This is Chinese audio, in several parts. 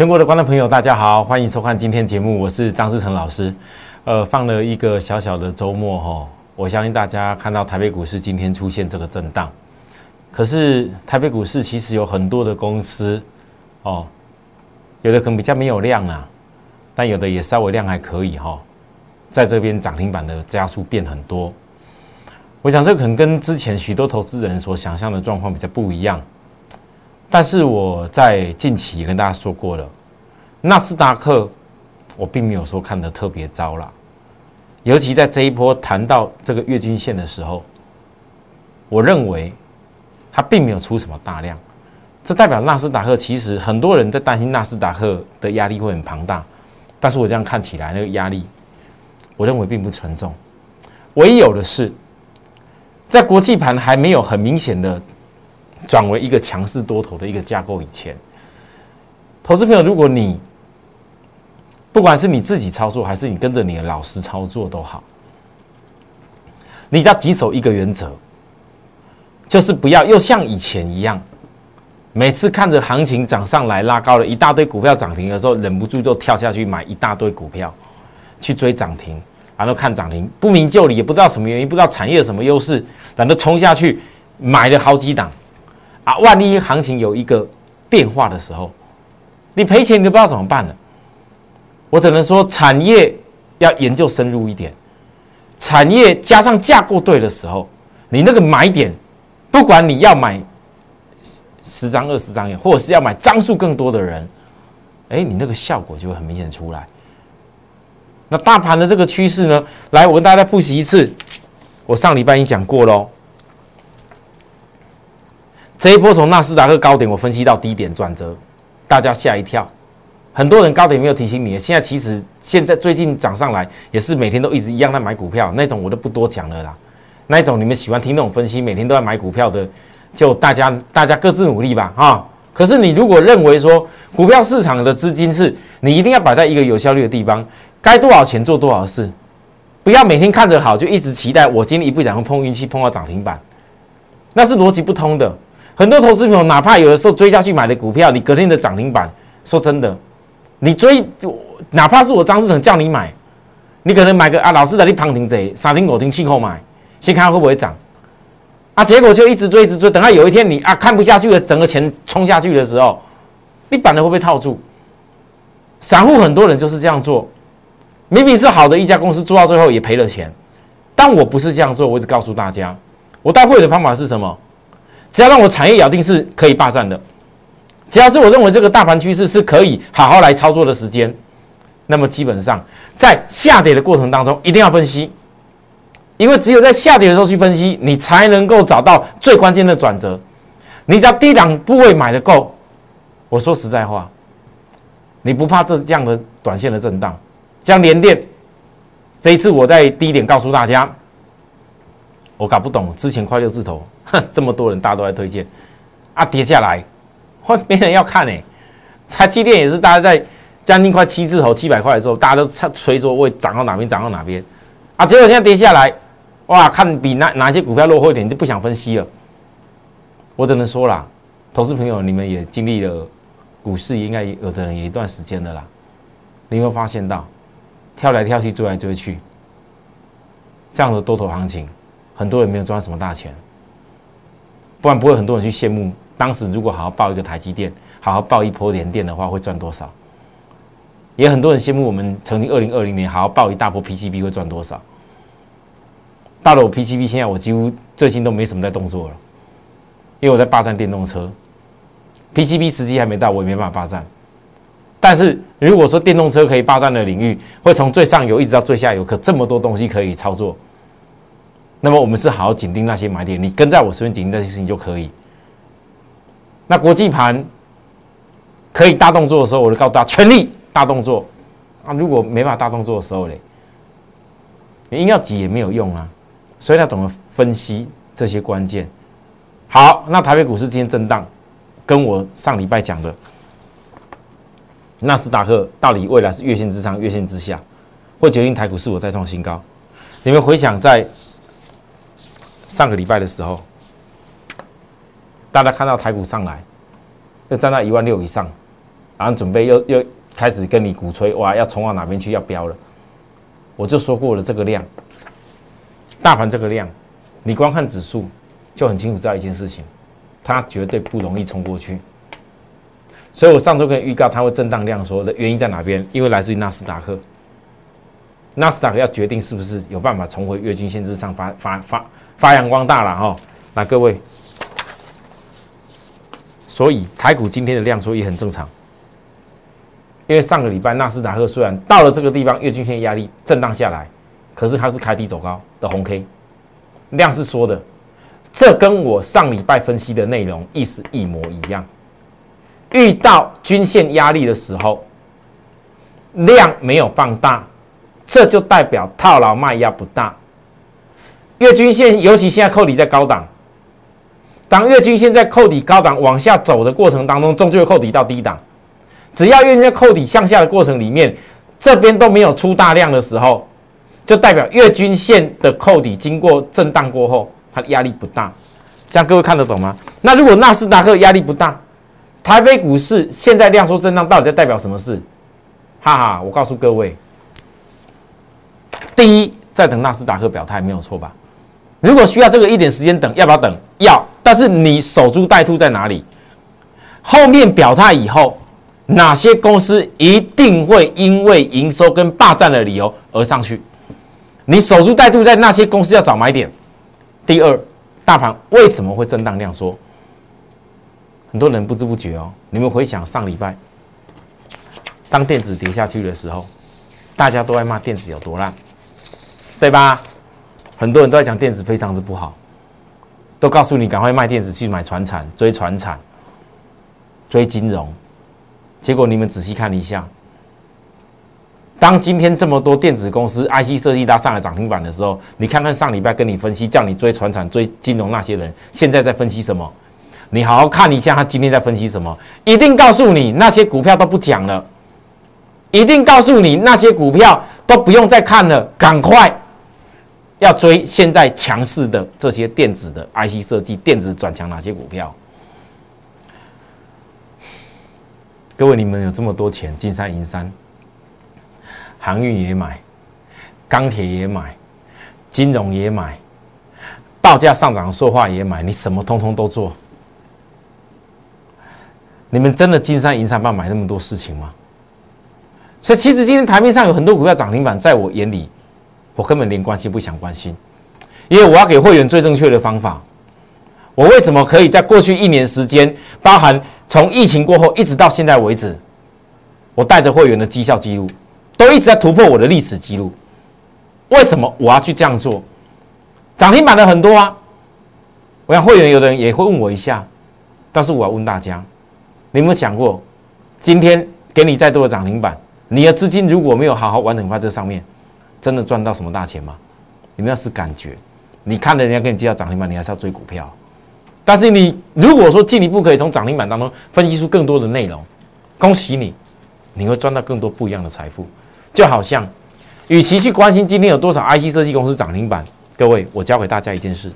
全国的观众朋友，大家好，欢迎收看今天节目，我是张志成老师。呃，放了一个小小的周末哈，我相信大家看到台北股市今天出现这个震荡，可是台北股市其实有很多的公司哦，有的可能比较没有量啊，但有的也稍微量还可以哈，在这边涨停板的加速变很多。我想这可能跟之前许多投资人所想象的状况比较不一样。但是我在近期也跟大家说过了，纳斯达克我并没有说看得特别糟啦，尤其在这一波谈到这个月均线的时候，我认为它并没有出什么大量，这代表纳斯达克其实很多人在担心纳斯达克的压力会很庞大，但是我这样看起来那个压力，我认为并不沉重，唯有的是在国际盘还没有很明显的。转为一个强势多头的一个架构以前，投资朋友，如果你不管是你自己操作，还是你跟着你的老师操作都好，你要谨守一个原则，就是不要又像以前一样，每次看着行情涨上来拉高了一大堆股票涨停的时候，忍不住就跳下去买一大堆股票去追涨停，然后看涨停不明就里，也不知道什么原因，不知道产业什么优势，然后冲下去买了好几档。啊，万一行情有一个变化的时候，你赔钱你都不知道怎么办了。我只能说，产业要研究深入一点，产业加上架构对的时候，你那个买点，不管你要买十张、二十张，或者是要买张数更多的人，哎，你那个效果就会很明显出来。那大盘的这个趋势呢？来，我跟大家再复习一次，我上礼拜已经讲过喽。这一波从纳斯达克高点，我分析到低点转折，大家吓一跳。很多人高点没有提醒你，现在其实现在最近涨上来，也是每天都一直一样在买股票，那种我都不多讲了啦。那一种你们喜欢听那种分析，每天都在买股票的，就大家大家各自努力吧，哈。可是你如果认为说股票市场的资金是你一定要摆在一个有效率的地方，该多少钱做多少事，不要每天看着好就一直期待我今天一不小心碰运气碰到涨停板，那是逻辑不通的。很多投资朋友，哪怕有的时候追下去买的股票，你隔天的涨停板，说真的，你追，哪怕是我张志成叫你买，你可能买个啊，老师在你旁听这三听五听气候买，先看看会不会涨，啊，结果就一直追，一直追，等到有一天你啊看不下去了，整个钱冲下去的时候，你板的会不会套住？散户很多人就是这样做，明明是好的一家公司，做到最后也赔了钱，但我不是这样做，我一直告诉大家，我带会的方法是什么？只要让我产业咬定是可以霸占的，只要是我认为这个大盘趋势是可以好好来操作的时间，那么基本上在下跌的过程当中一定要分析，因为只有在下跌的时候去分析，你才能够找到最关键的转折。你只要低档部位买的够，我说实在话，你不怕这这样的短线的震荡，像连电这一次我在低点告诉大家，我搞不懂之前快六字头。哼 这么多人，大家都在推荐，啊，跌下来，会没人要看哎。它积电也是，大家在将近快七字头、七百块的时候，大家都吹说会涨到哪边，涨到哪边，啊，结果现在跌下来，哇，看比哪哪些股票落后一点，就不想分析了。我只能说啦，投资朋友，你们也经历了股市，应该有的人也一段时间的啦。你有没有发现到，跳来跳去，追来追去，这样的多头行情，很多人没有赚什么大钱。不然不会很多人去羡慕。当时如果好好报一个台积电，好好报一波联电的话，会赚多少？也很多人羡慕我们曾经二零二零年好好报一大波 PCB 会赚多少？到了我 PCB，现在我几乎最近都没什么在动作了，因为我在霸占电动车。PCB 时机还没到，我也没办法霸占。但是如果说电动车可以霸占的领域，会从最上游一直到最下游，可这么多东西可以操作。那么我们是好好紧盯那些买点，你跟在我身边紧盯那些事情就可以。那国际盘可以大动作的时候，我就告诉大家全力大动作啊！如果没办法大动作的时候嘞，你硬要挤也没有用啊！所以要懂得分析这些关键。好，那台北股市今天震荡，跟我上礼拜讲的纳斯达克到底未来是月线之上、月线之下，会决定台股是否再创新高。你们回想在。上个礼拜的时候，大家看到台股上来，要站到一万六以上，然后准备又又开始跟你鼓吹，哇，要冲到哪边去，要飙了。我就说过了，这个量，大盘这个量，你光看指数就很清楚知道一件事情，它绝对不容易冲过去。所以我上周跟预告它会震荡量说的原因在哪边？因为来自于纳斯达克，纳斯达克要决定是不是有办法重回月均线之上发发发发扬光大了哈。那各位，所以台股今天的量缩也很正常。因为上个礼拜纳斯达克虽然到了这个地方月均线压力震荡下来，可是它是开低走高的红 K，量是缩的，这跟我上礼拜分析的内容意思一模一样。遇到均线压力的时候，量没有放大，这就代表套牢卖压不大。月均线尤其现在扣底在高档，当月均线在扣底高档往下走的过程当中，终究会扣底到低档。只要月均扣底向下的过程里面，这边都没有出大量的时候，就代表月均线的扣底经过震荡过后，它的压力不大。这样各位看得懂吗？那如果纳斯达克压力不大，台北股市现在量缩震荡，到底在代表什么事？哈哈，我告诉各位，第一，在等纳斯达克表态没有错吧？如果需要这个一点时间等，要不要等？要。但是你守株待兔在哪里？后面表态以后。哪些公司一定会因为营收跟霸占的理由而上去？你守株待兔，在那些公司要找买点。第二，大盘为什么会震荡量缩？很多人不知不觉哦，你们回想上礼拜，当电子跌下去的时候，大家都在骂电子有多烂，对吧？很多人都在讲电子非常的不好，都告诉你赶快卖电子去买船产，追船产，追金融。结果你们仔细看一下，当今天这么多电子公司 IC 设计搭上了涨停板的时候，你看看上礼拜跟你分析叫你追船产、追金融那些人，现在在分析什么？你好好看一下他今天在分析什么，一定告诉你那些股票都不讲了，一定告诉你那些股票都不用再看了，赶快要追现在强势的这些电子的 IC 设计、电子转强哪些股票？各位，你们有这么多钱，金山银山，航运也买，钢铁也买，金融也买，报价上涨说话也买，你什么通通都做。你们真的金山银山办买那么多事情吗？所以其实今天台面上有很多股票涨停板，在我眼里，我根本连关心不想关心，因为我要给会员最正确的方法。我为什么可以在过去一年时间，包含？从疫情过后一直到现在为止，我带着会员的绩效记录，都一直在突破我的历史记录。为什么我要去这样做？涨停板的很多啊，我想会员有的人也会问我一下，但是我要问大家，你有没有想过，今天给你再多的涨停板，你的资金如果没有好好完整放在这上面，真的赚到什么大钱吗？你们要是感觉，你看人家跟你介绍涨停板，你还是要追股票。但是你如果说进一步可以从涨停板当中分析出更多的内容，恭喜你，你会赚到更多不一样的财富。就好像，与其去关心今天有多少 IC 设计公司涨停板，各位，我教给大家一件事：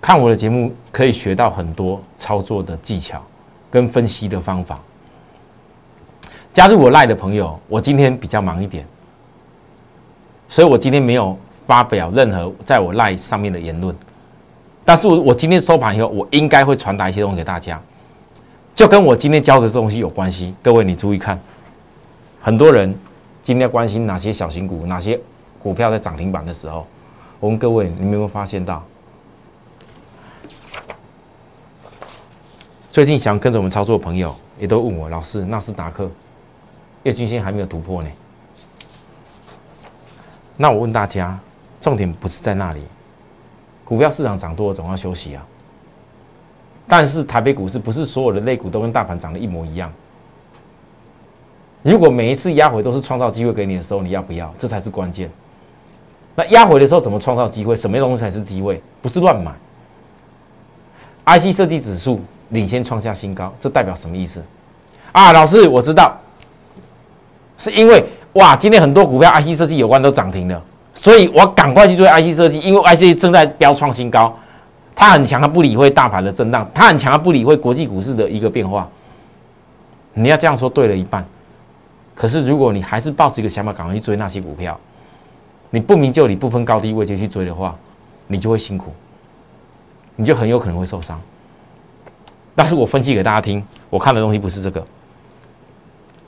看我的节目可以学到很多操作的技巧跟分析的方法。加入我赖的朋友，我今天比较忙一点，所以我今天没有发表任何在我赖上面的言论。但是我我今天收盘以后，我应该会传达一些东西给大家，就跟我今天教的这东西有关系。各位你注意看，很多人今天关心哪些小型股、哪些股票在涨停板的时候，我问各位，你们有没有发现到，最近想跟着我们操作的朋友也都问我，老师，纳斯达克月均线还没有突破呢？那我问大家，重点不是在那里。股票市场涨多了，总要休息啊。但是台北股市不是所有的类股都跟大盘涨得一模一样。如果每一次压回都是创造机会给你的时候，你要不要？这才是关键。那压回的时候怎么创造机会？什么东西才是机会？不是乱买。IC 设计指数领先创下新高，这代表什么意思？啊，老师，我知道，是因为哇，今天很多股票 IC 设计有关都涨停了。所以我赶快去做 IC 设计，因为 IC 正在飙创新高，它很强，它不理会大盘的震荡，它很强，它不理会国际股市的一个变化。你要这样说对了一半。可是如果你还是抱着一个想法，赶快去追那些股票，你不明就里、不分高低位阶去追的话，你就会辛苦，你就很有可能会受伤。但是我分析给大家听，我看的东西不是这个，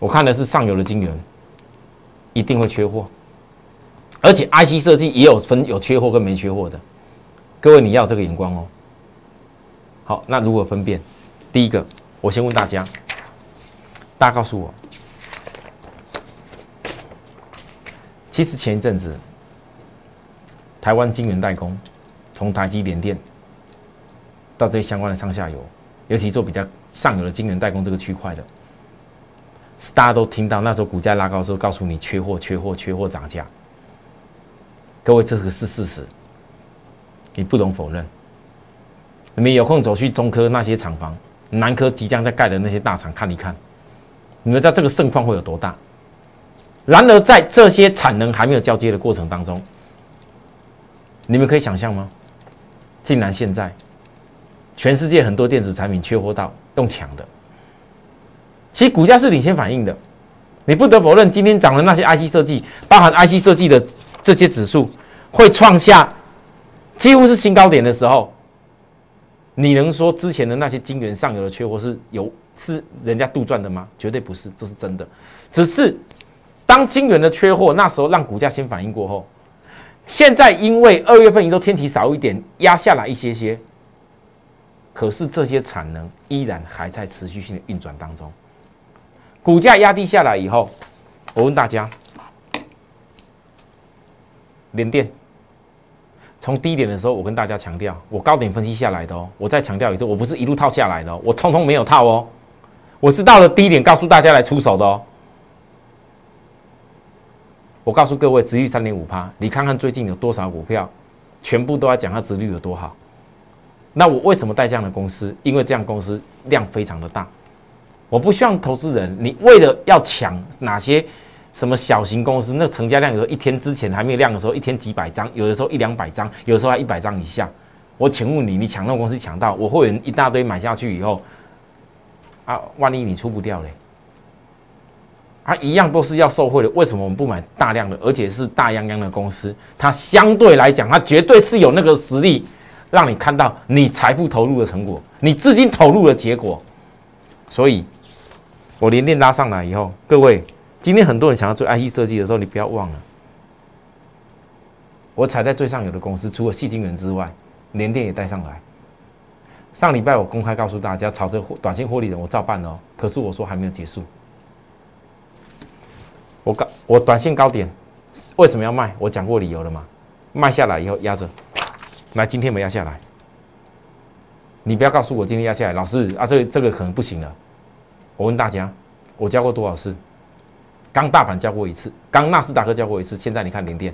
我看的是上游的晶圆一定会缺货，而且 IC 设计也有分有缺货跟没缺货的。各位你要这个眼光哦。好，那如何分辨？第一个，我先问大家，大家告诉我，其实前一阵子台湾晶圆代工，从台积联电到这些相关的上下游。尤其做比较上游的晶圆代工这个区块的，大家都听到那时候股价拉高的时候，告诉你缺货、缺货、缺货涨价。各位，这个是事实，你不容否认。你们有空走去中科那些厂房、南科即将在盖的那些大厂看一看，你们知道这个盛况会有多大？然而，在这些产能还没有交接的过程当中，你们可以想象吗？竟然现在。全世界很多电子产品缺货到用抢的，其实股价是领先反应的。你不得否认，今天涨的那些 IC 设计，包含 IC 设计的这些指数，会创下几乎是新高点的时候，你能说之前的那些晶圆上游的缺货是有是人家杜撰的吗？绝对不是，这是真的。只是当晶圆的缺货那时候让股价先反应过后，现在因为二月份一周天气少一点，压下来一些些。可是这些产能依然还在持续性的运转当中，股价压低下来以后，我问大家，联电从低点的时候，我跟大家强调，我高点分析下来的哦，我再强调一次，我不是一路套下来的哦，我通通没有套哦，我是到了低点告诉大家来出手的哦。我告诉各位，值率三点五趴，你看看最近有多少股票，全部都在讲它值率有多好。那我为什么带这样的公司？因为这样公司量非常的大，我不希望投资人你为了要抢哪些什么小型公司，那成交量有时候一天之前还没有量的时候，一天几百张，有的时候一两百张，有的时候还一百张以下。我请问你，你抢那种公司抢到，我会员一大堆买下去以后，啊，万一你出不掉嘞？啊，一样都是要受贿的，为什么我们不买大量的，而且是大泱泱的公司？它相对来讲，它绝对是有那个实力。让你看到你财富投入的成果，你资金投入的结果。所以，我连电拉上来以后，各位，今天很多人想要做 IC 设计的时候，你不要忘了，我踩在最上游的公司，除了细晶圆之外，连电也带上来。上礼拜我公开告诉大家，炒这短线获利的，我照办哦。可是我说还没有结束，我高我短线高点为什么要卖？我讲过理由了吗？卖下来以后压着。来，今天没压下来。你不要告诉我今天压下来，老师啊，这个这个可能不行了。我问大家，我教过多少次？刚大盘教过一次，刚纳斯达克教过一次，现在你看联电，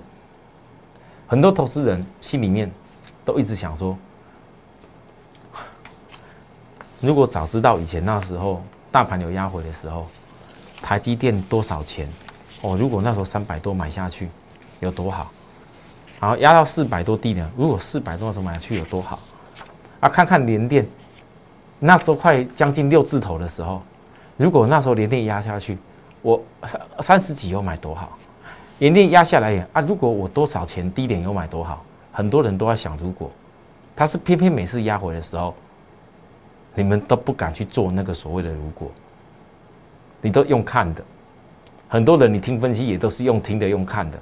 很多投资人心里面都一直想说，如果早知道以前那时候大盘有压回的时候，台积电多少钱？哦，如果那时候三百多买下去，有多好？然后压到四百多低点，如果四百多的时候买下去有多好？啊，看看连电，那时候快将近六字头的时候，如果那时候连电压下去，我三三十几又买多好？连电压下来啊，如果我多少钱低点又买多好？很多人都在想，如果他是偏偏每次压回的时候，你们都不敢去做那个所谓的如果，你都用看的，很多人你听分析也都是用听的用看的，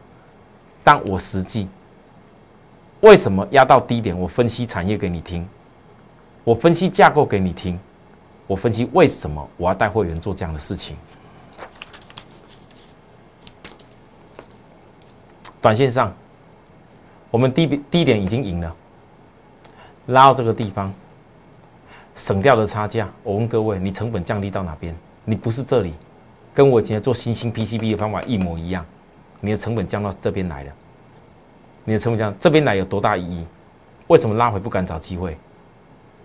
但我实际。为什么压到低点？我分析产业给你听，我分析架构给你听，我分析为什么我要带会员做这样的事情。短线上，我们低低点已经赢了，拉到这个地方，省掉的差价。我问各位，你成本降低到哪边？你不是这里，跟我以前做新兴 PCB 的方法一模一样，你的成本降到这边来了。你的成本降，这边来有多大意义？为什么拉回不敢找机会？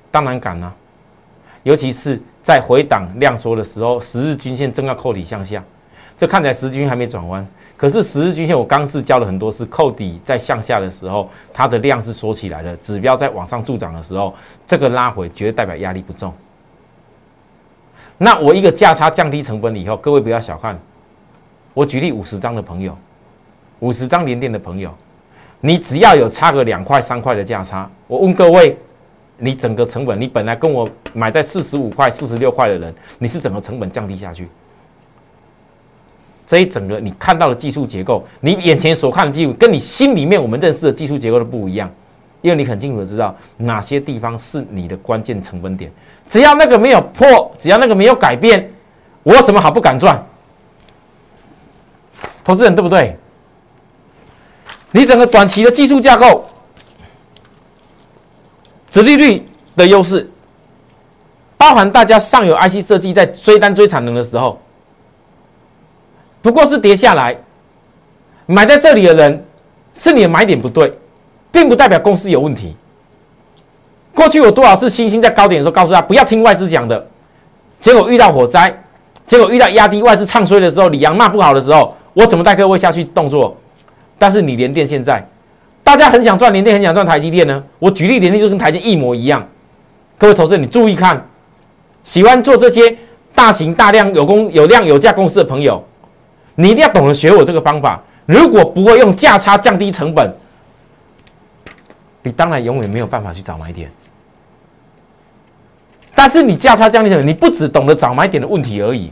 当然敢啊！尤其是在回档量缩的时候，十日均线正要扣底向下，这看起来十日均还没转弯，可是十日均线我刚是教了很多次，扣底在向下的时候，它的量是缩起来的，指标在往上助涨的时候，这个拉回绝对代表压力不重。那我一个价差降低成本以后，各位不要小看。我举例五十张的朋友，五十张连电的朋友，你只要有差个两块三块的价差，我问各位，你整个成本，你本来跟我买在四十五块、四十六块的人，你是整个成本降低下去？这一整个你看到的技术结构，你眼前所看的技术，跟你心里面我们认识的技术结构都不一样，因为你很清楚的知道哪些地方是你的关键成本点，只要那个没有破，只要那个没有改变，我有什么好不敢赚？投资人对不对？你整个短期的技术架构、直利率的优势，包含大家上游 IC 设计在追单追产能的时候，不过是跌下来，买在这里的人是你的买点不对，并不代表公司有问题。过去有多少次星星在高点的时候告诉他不要听外资讲的，结果遇到火灾，结果遇到压低外资唱衰的时候，李阳骂不好的时候。我怎么带各位下去动作？但是你联电现在，大家很想赚联电，很想赚台积电呢。我举例联电就跟台积一模一样。各位投资人，你注意看，喜欢做这些大型大量有公有量有价公司的朋友，你一定要懂得学我这个方法。如果不会用价差降低成本，你当然永远没有办法去找买点。但是你价差降低成本，你不只懂得找买点的问题而已。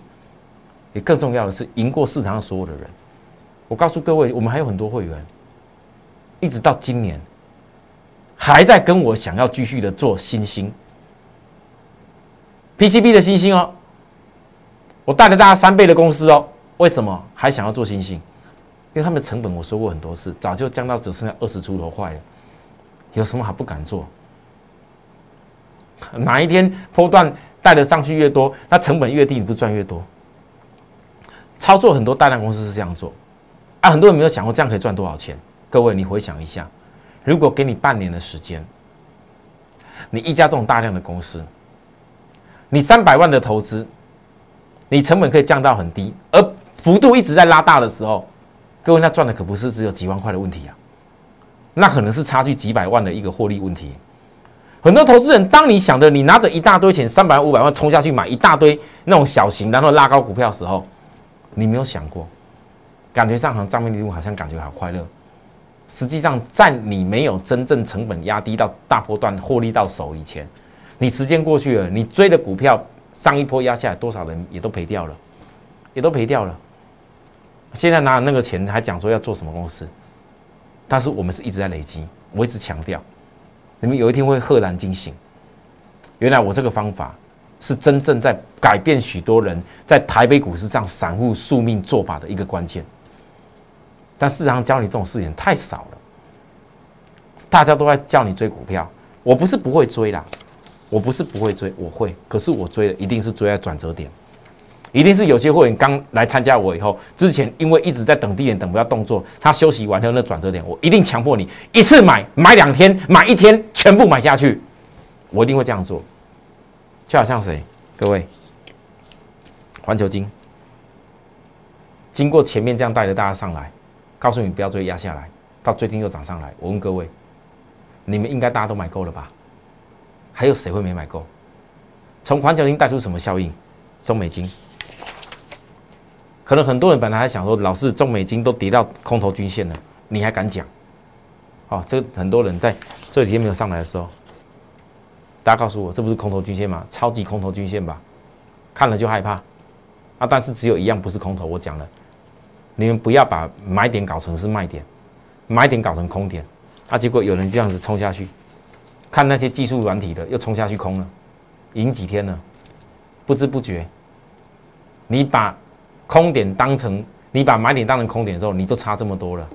你更重要的是赢过市场上所有的人。我告诉各位，我们还有很多会员，一直到今年还在跟我想要继续的做新兴 PCB 的新兴哦。我带了大家三倍的公司哦，为什么还想要做新兴？因为他们的成本我说过很多次，早就降到只剩下二十出头块了，有什么好不敢做？哪一天波段带的上去越多，那成本越低，你不赚越多？操作很多大量公司是这样做，啊，很多人没有想过这样可以赚多少钱。各位，你回想一下，如果给你半年的时间，你一家这种大量的公司，你三百万的投资，你成本可以降到很低，而幅度一直在拉大的时候，各位那赚的可不是只有几万块的问题啊，那可能是差距几百万的一个获利问题。很多投资人，当你想着你拿着一大堆钱，三百万、五百万冲下去买一大堆那种小型然后拉高股票的时候，你没有想过，感觉上好像账面利润好像感觉好快乐，实际上在你没有真正成本压低到大波段获利到手以前，你时间过去了，你追的股票上一波压下来，多少人也都赔掉了，也都赔掉了。现在拿那个钱还讲说要做什么公司，但是我们是一直在累积，我一直强调，你们有一天会赫然惊醒，原来我这个方法。是真正在改变许多人在台北股市上散户宿命做法的一个关键，但市场上教你这种事情太少了，大家都在叫你追股票，我不是不会追啦，我不是不会追，我会，可是我追的一定是追在转折点，一定是有些会员刚来参加我以后，之前因为一直在等低点等不到动作，他休息完后那转折点，我一定强迫你一次买，买两天，买一天全部买下去，我一定会这样做。就好像谁？各位，环球金。经过前面这样带着大家上来，告诉你不要追压下来，到最近又涨上来。我问各位，你们应该大家都买够了吧？还有谁会没买够？从环球金带出什么效应？中美金，可能很多人本来还想说，老是中美金都跌到空头均线了，你还敢讲？哦，这很多人在这几天没有上来的时候。大家告诉我，这不是空头均线吗？超级空头均线吧，看了就害怕啊！但是只有一样不是空头，我讲了，你们不要把买点搞成是卖点，买点搞成空点，啊！结果有人这样子冲下去，看那些技术软体的又冲下去空了，赢几天了，不知不觉，你把空点当成你把买点当成空点的时候，你都差这么多了。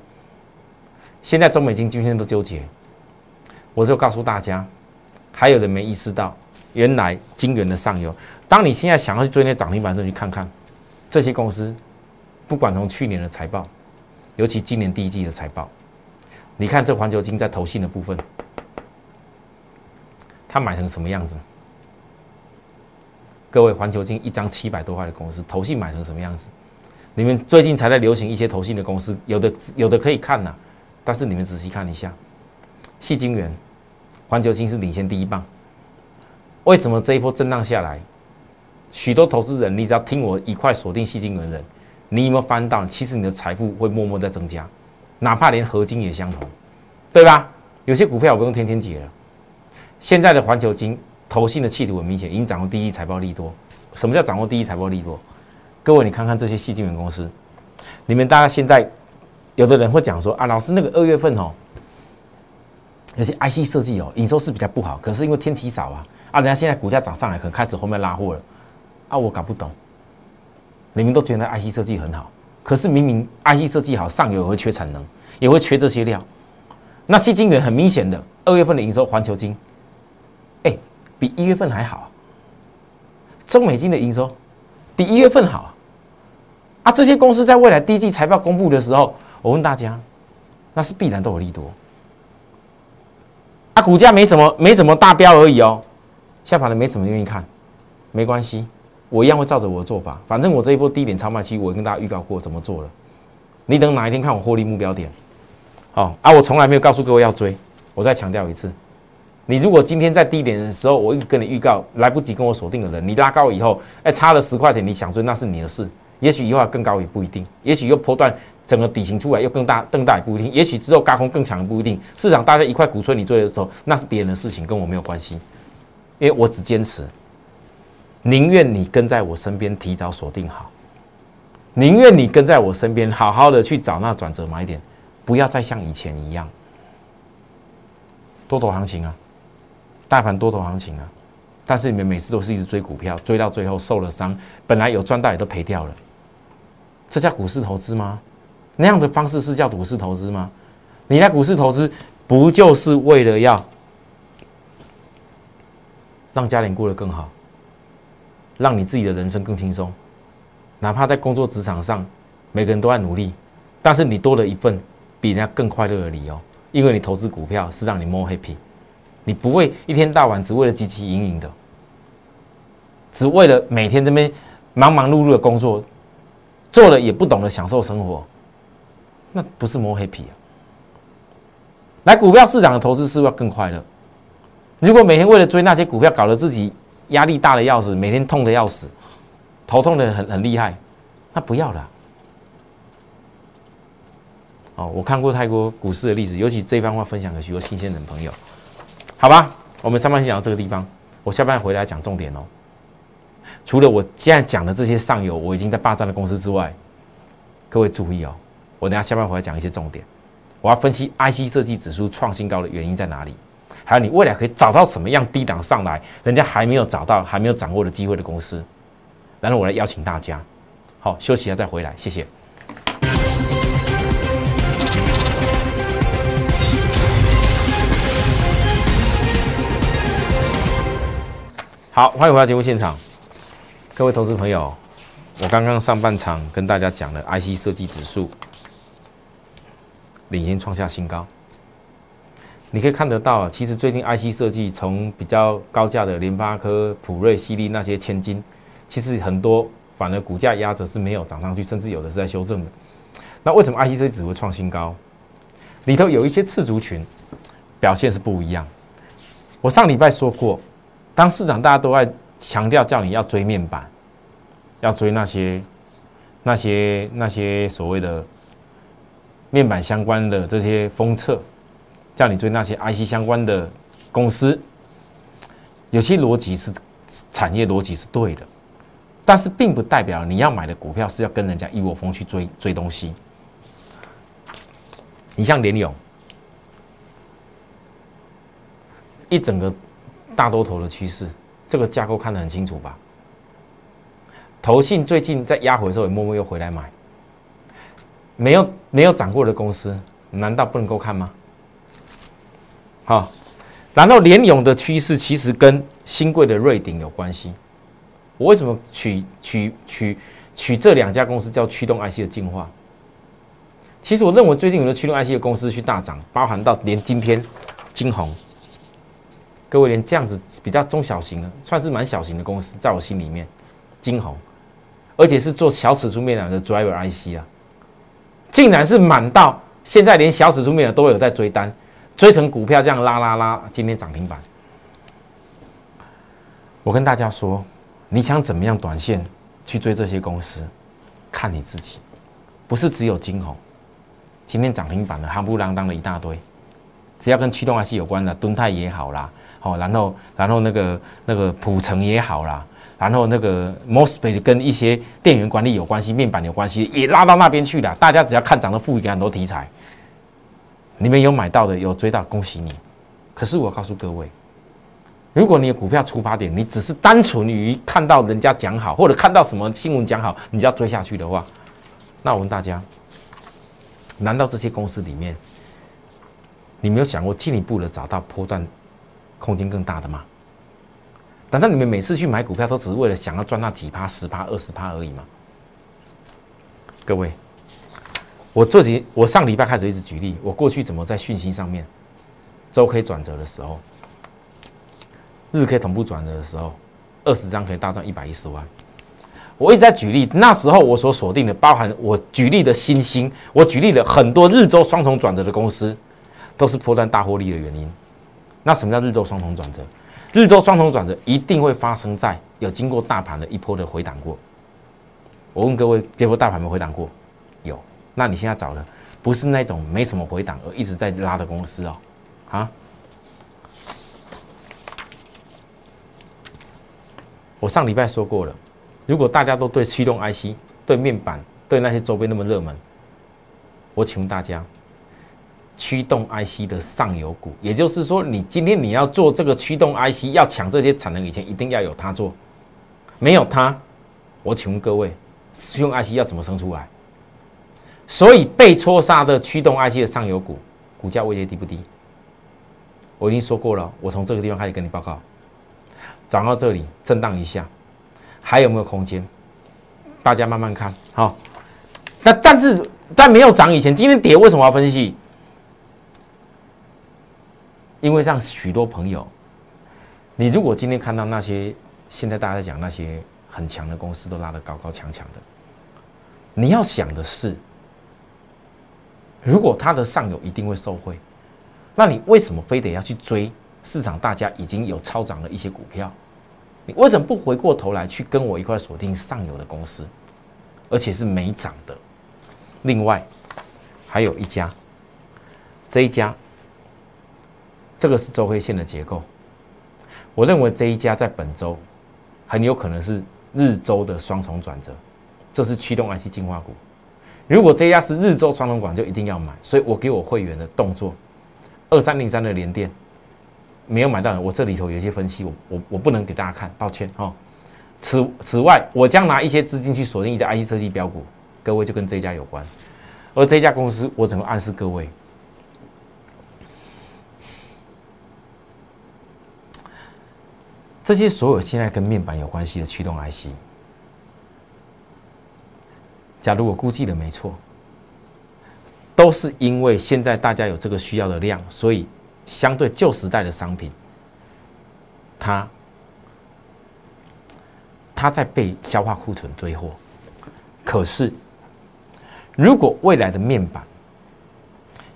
现在中美金均线都纠结，我就告诉大家。还有人没意识到，原来金元的上游。当你现在想要去追那涨停板的时候，去看看这些公司，不管从去年的财报，尤其今年第一季的财报，你看这环球金在投信的部分，它买成什么样子？各位，环球金一张七百多块的公司，投信买成什么样子？你们最近才在流行一些投信的公司，有的有的可以看呐，但是你们仔细看一下，细金元。环球金是领先第一棒，为什么这一波震荡下来，许多投资人，你只要听我一块锁定细金元人，你有没有翻到？其实你的财富会默默在增加，哪怕连合金也相同，对吧？有些股票我不用天天解了。现在的环球金投信的企图很明显，已经掌握第一财报利多。什么叫掌握第一财报利多？各位，你看看这些细金元公司，你们大家现在有的人会讲说啊，老师那个二月份哦，有些 IC 设计哦，营收是比较不好，可是因为天气少啊，啊，人家现在股价涨上来，可能开始后面拉货了，啊，我搞不懂，你们都觉得 IC 设计很好，可是明明 IC 设计好，上游也会缺产能，也会缺这些料，那细晶圆很明显的，二月份的营收，环球金，哎，比一月份还好，中美金的营收比一月份好，啊，这些公司在未来第一季财报公布的时候，我问大家，那是必然都有利多。啊，股价没什么，没什么大标而已哦。下盘的没什么愿意看，没关系，我一样会照着我的做法。反正我这一波低点超卖期，我跟大家预告过怎么做了。你等哪一天看我获利目标点。好啊，我从来没有告诉各位要追。我再强调一次，你如果今天在低点的时候，我一跟你预告来不及跟我锁定的人，你拉高以后，哎，差了十块钱，你想追那是你的事。也许以后更高也不一定，也许又破断。整个底型出来又更大更大也不一定，也许之后高空更强也不一定。市场大家一块鼓吹你追的时候，那是别人的事情，跟我没有关系。因为我只坚持，宁愿你跟在我身边提早锁定好，宁愿你跟在我身边好好的去找那转折买点，不要再像以前一样多头行情啊，大盘多头行情啊。但是你们每次都是一直追股票，追到最后受了伤，本来有赚到也都赔掉了，这叫股市投资吗？那样的方式是叫股市投资吗？你来股市投资，不就是为了要让家庭过得更好，让你自己的人生更轻松？哪怕在工作职场上，每个人都在努力，但是你多了一份比人家更快乐的理由，因为你投资股票是让你 more happy，你不会一天到晚只为了积极营营的，只为了每天这边忙忙碌碌的工作，做了也不懂得享受生活。那不是摸黑皮啊！来股票市场的投资是不是要更快乐？如果每天为了追那些股票，搞得自己压力大的要死，每天痛的要死，头痛的很很厉害，那不要了。哦，我看过太多股市的例子，尤其这番话分享给许多新鲜人朋友。好吧，我们上半先讲到这个地方，我下半回来讲重点哦。除了我现在讲的这些上游我已经在霸占的公司之外，各位注意哦。我等下下半回来讲一些重点，我要分析 IC 设计指数创新高的原因在哪里，还有你未来可以找到什么样低档上来，人家还没有找到、还没有掌握的机会的公司。然后我来邀请大家，好休息一下再回来，谢谢。好，欢迎回到节目现场，各位投资朋友，我刚刚上半场跟大家讲了 IC 设计指数。领先创下新高，你可以看得到，其实最近 IC 设计从比较高价的联发科、普瑞、西利那些千金，其实很多反而股价压着是没有涨上去，甚至有的是在修正的。那为什么 IC 设计只会创新高？里头有一些次族群表现是不一样。我上礼拜说过，当市场大家都在强调叫你要追面板，要追那些那些那些所谓的。面板相关的这些封测，叫你追那些 IC 相关的公司，有些逻辑是产业逻辑是对的，但是并不代表你要买的股票是要跟人家一窝蜂去追追东西。你像联勇，一整个大多头的趋势，这个架构看得很清楚吧？投信最近在压回的时候，也默默又回来买。没有没有涨过的公司，难道不能够看吗？好，然后联勇的趋势其实跟新贵的瑞鼎有关系。我为什么取取取取这两家公司叫驱动 IC 的进化？其实我认为最近有的驱动 IC 的公司去大涨，包含到连今天金鸿，各位连这样子比较中小型的，算是蛮小型的公司，在我心里面，金鸿，而且是做小尺寸面板的 Driver IC 啊。竟然是满到现在，连小尺寸面板都有在追单，追成股票这样拉拉拉，今天涨停板。我跟大家说，你想怎么样短线去追这些公司，看你自己，不是只有金红，今天涨停板的夯不啷当的一大堆，只要跟驱动 IC 有关的，敦泰也好啦，好，然后然后那个那个普成也好啦，然后那个 Mosfet 跟一些电源管理有关系、面板有关系，也拉到那边去了。大家只要看涨的，赋予很多题材，你们有买到的，有追到，恭喜你。可是我告诉各位。如果你的股票出发点，你只是单纯于看到人家讲好，或者看到什么新闻讲好，你就要追下去的话，那我问大家，难道这些公司里面，你没有想过进一步的找到波段空间更大的吗？难道你们每次去买股票都只是为了想要赚那几趴、十趴、二十趴而已吗？各位，我这几我上礼拜开始一直举例，我过去怎么在讯息上面周 K 转折的时候。日 K 同步转折的时候，二十张可以大赚一百一十万。我一直在举例，那时候我所锁定的，包含我举例的新兴，我举例的很多日周双重转折的公司，都是破断大获利的原因。那什么叫日周双重转折？日周双重转折一定会发生在有经过大盘的一波的回档过。我问各位，这波大盘没回档过？那你现在找的不是那种没什么回档而一直在拉的公司哦，啊？我上礼拜说过了，如果大家都对驱动 IC、对面板、对那些周边那么热门，我请问大家，驱动 IC 的上游股，也就是说，你今天你要做这个驱动 IC，要抢这些产能，以前一定要有它做，没有它，我请问各位，驱动 IC 要怎么生出来？所以被戳杀的驱动 IC 的上游股，股价位阶低不低？我已经说过了，我从这个地方开始跟你报告。涨到这里，震荡一下，还有没有空间？大家慢慢看，好。那但是在没有涨以前，今天跌为什么要分析？因为让许多朋友，你如果今天看到那些现在大家在讲那些很强的公司都拉得高高强强的，你要想的是，如果它的上游一定会受惠，那你为什么非得要去追？市场大家已经有超涨的一些股票，你为什么不回过头来去跟我一块锁定上游的公司，而且是没涨的？另外还有一家，这一家，这个是周黑线的结构，我认为这一家在本周很有可能是日周的双重转折，这是驱动 IC 进化股。如果这家是日周双重管，就一定要买。所以我给我会员的动作，二三零三的连电。没有买到的，我这里头有一些分析，我我我不能给大家看，抱歉哈。此此外，我将拿一些资金去锁定一家 IC 设计标股，各位就跟这家有关。而这家公司，我怎么暗示各位？这些所有现在跟面板有关系的驱动 IC，假如我估计的没错，都是因为现在大家有这个需要的量，所以。相对旧时代的商品，它它在被消化库存追货。可是，如果未来的面板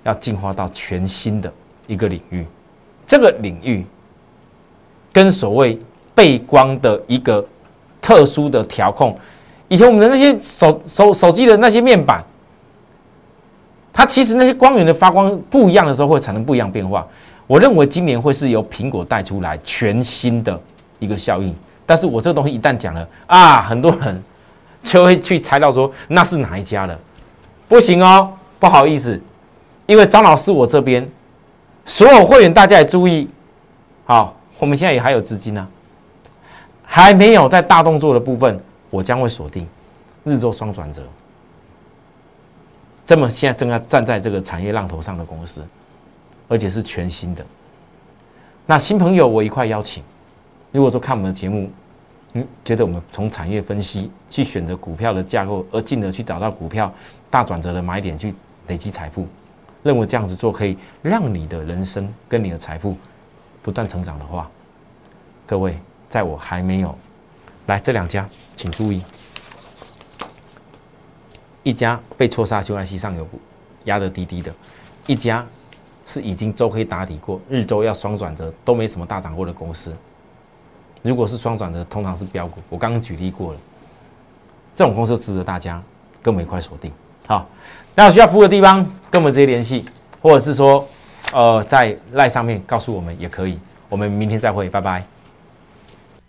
要进化到全新的一个领域，这个领域跟所谓背光的一个特殊的调控，以前我们的那些手手手机的那些面板。它其实那些光源的发光不一样的时候，会产生不一样变化。我认为今年会是由苹果带出来全新的一个效应。但是我这东西一旦讲了啊，很多人 就会去猜到说那是哪一家的，不行哦，不好意思，因为张老师我这边所有会员大家也注意，好，我们现在也还有资金呢，还没有在大动作的部分，我将会锁定日周双转折。这么现在正在站在这个产业浪头上的公司，而且是全新的。那新朋友我一块邀请。如果说看我们的节目，嗯，觉得我们从产业分析去选择股票的架构，而进而去找到股票大转折的买点去累积财富，认为这样子做可以让你的人生跟你的财富不断成长的话，各位，在我还没有来这两家，请注意。一家被错杀修安西上游股压得低低的，一家是已经周黑打底过，日周要双转折都没什么大涨过的公司。如果是双转折，通常是标股。我刚刚举例过了，这种公司值得大家跟我们一块锁定。好，那有需要服务的地方，跟我们直接联系，或者是说，呃，在赖上面告诉我们也可以。我们明天再会，拜拜。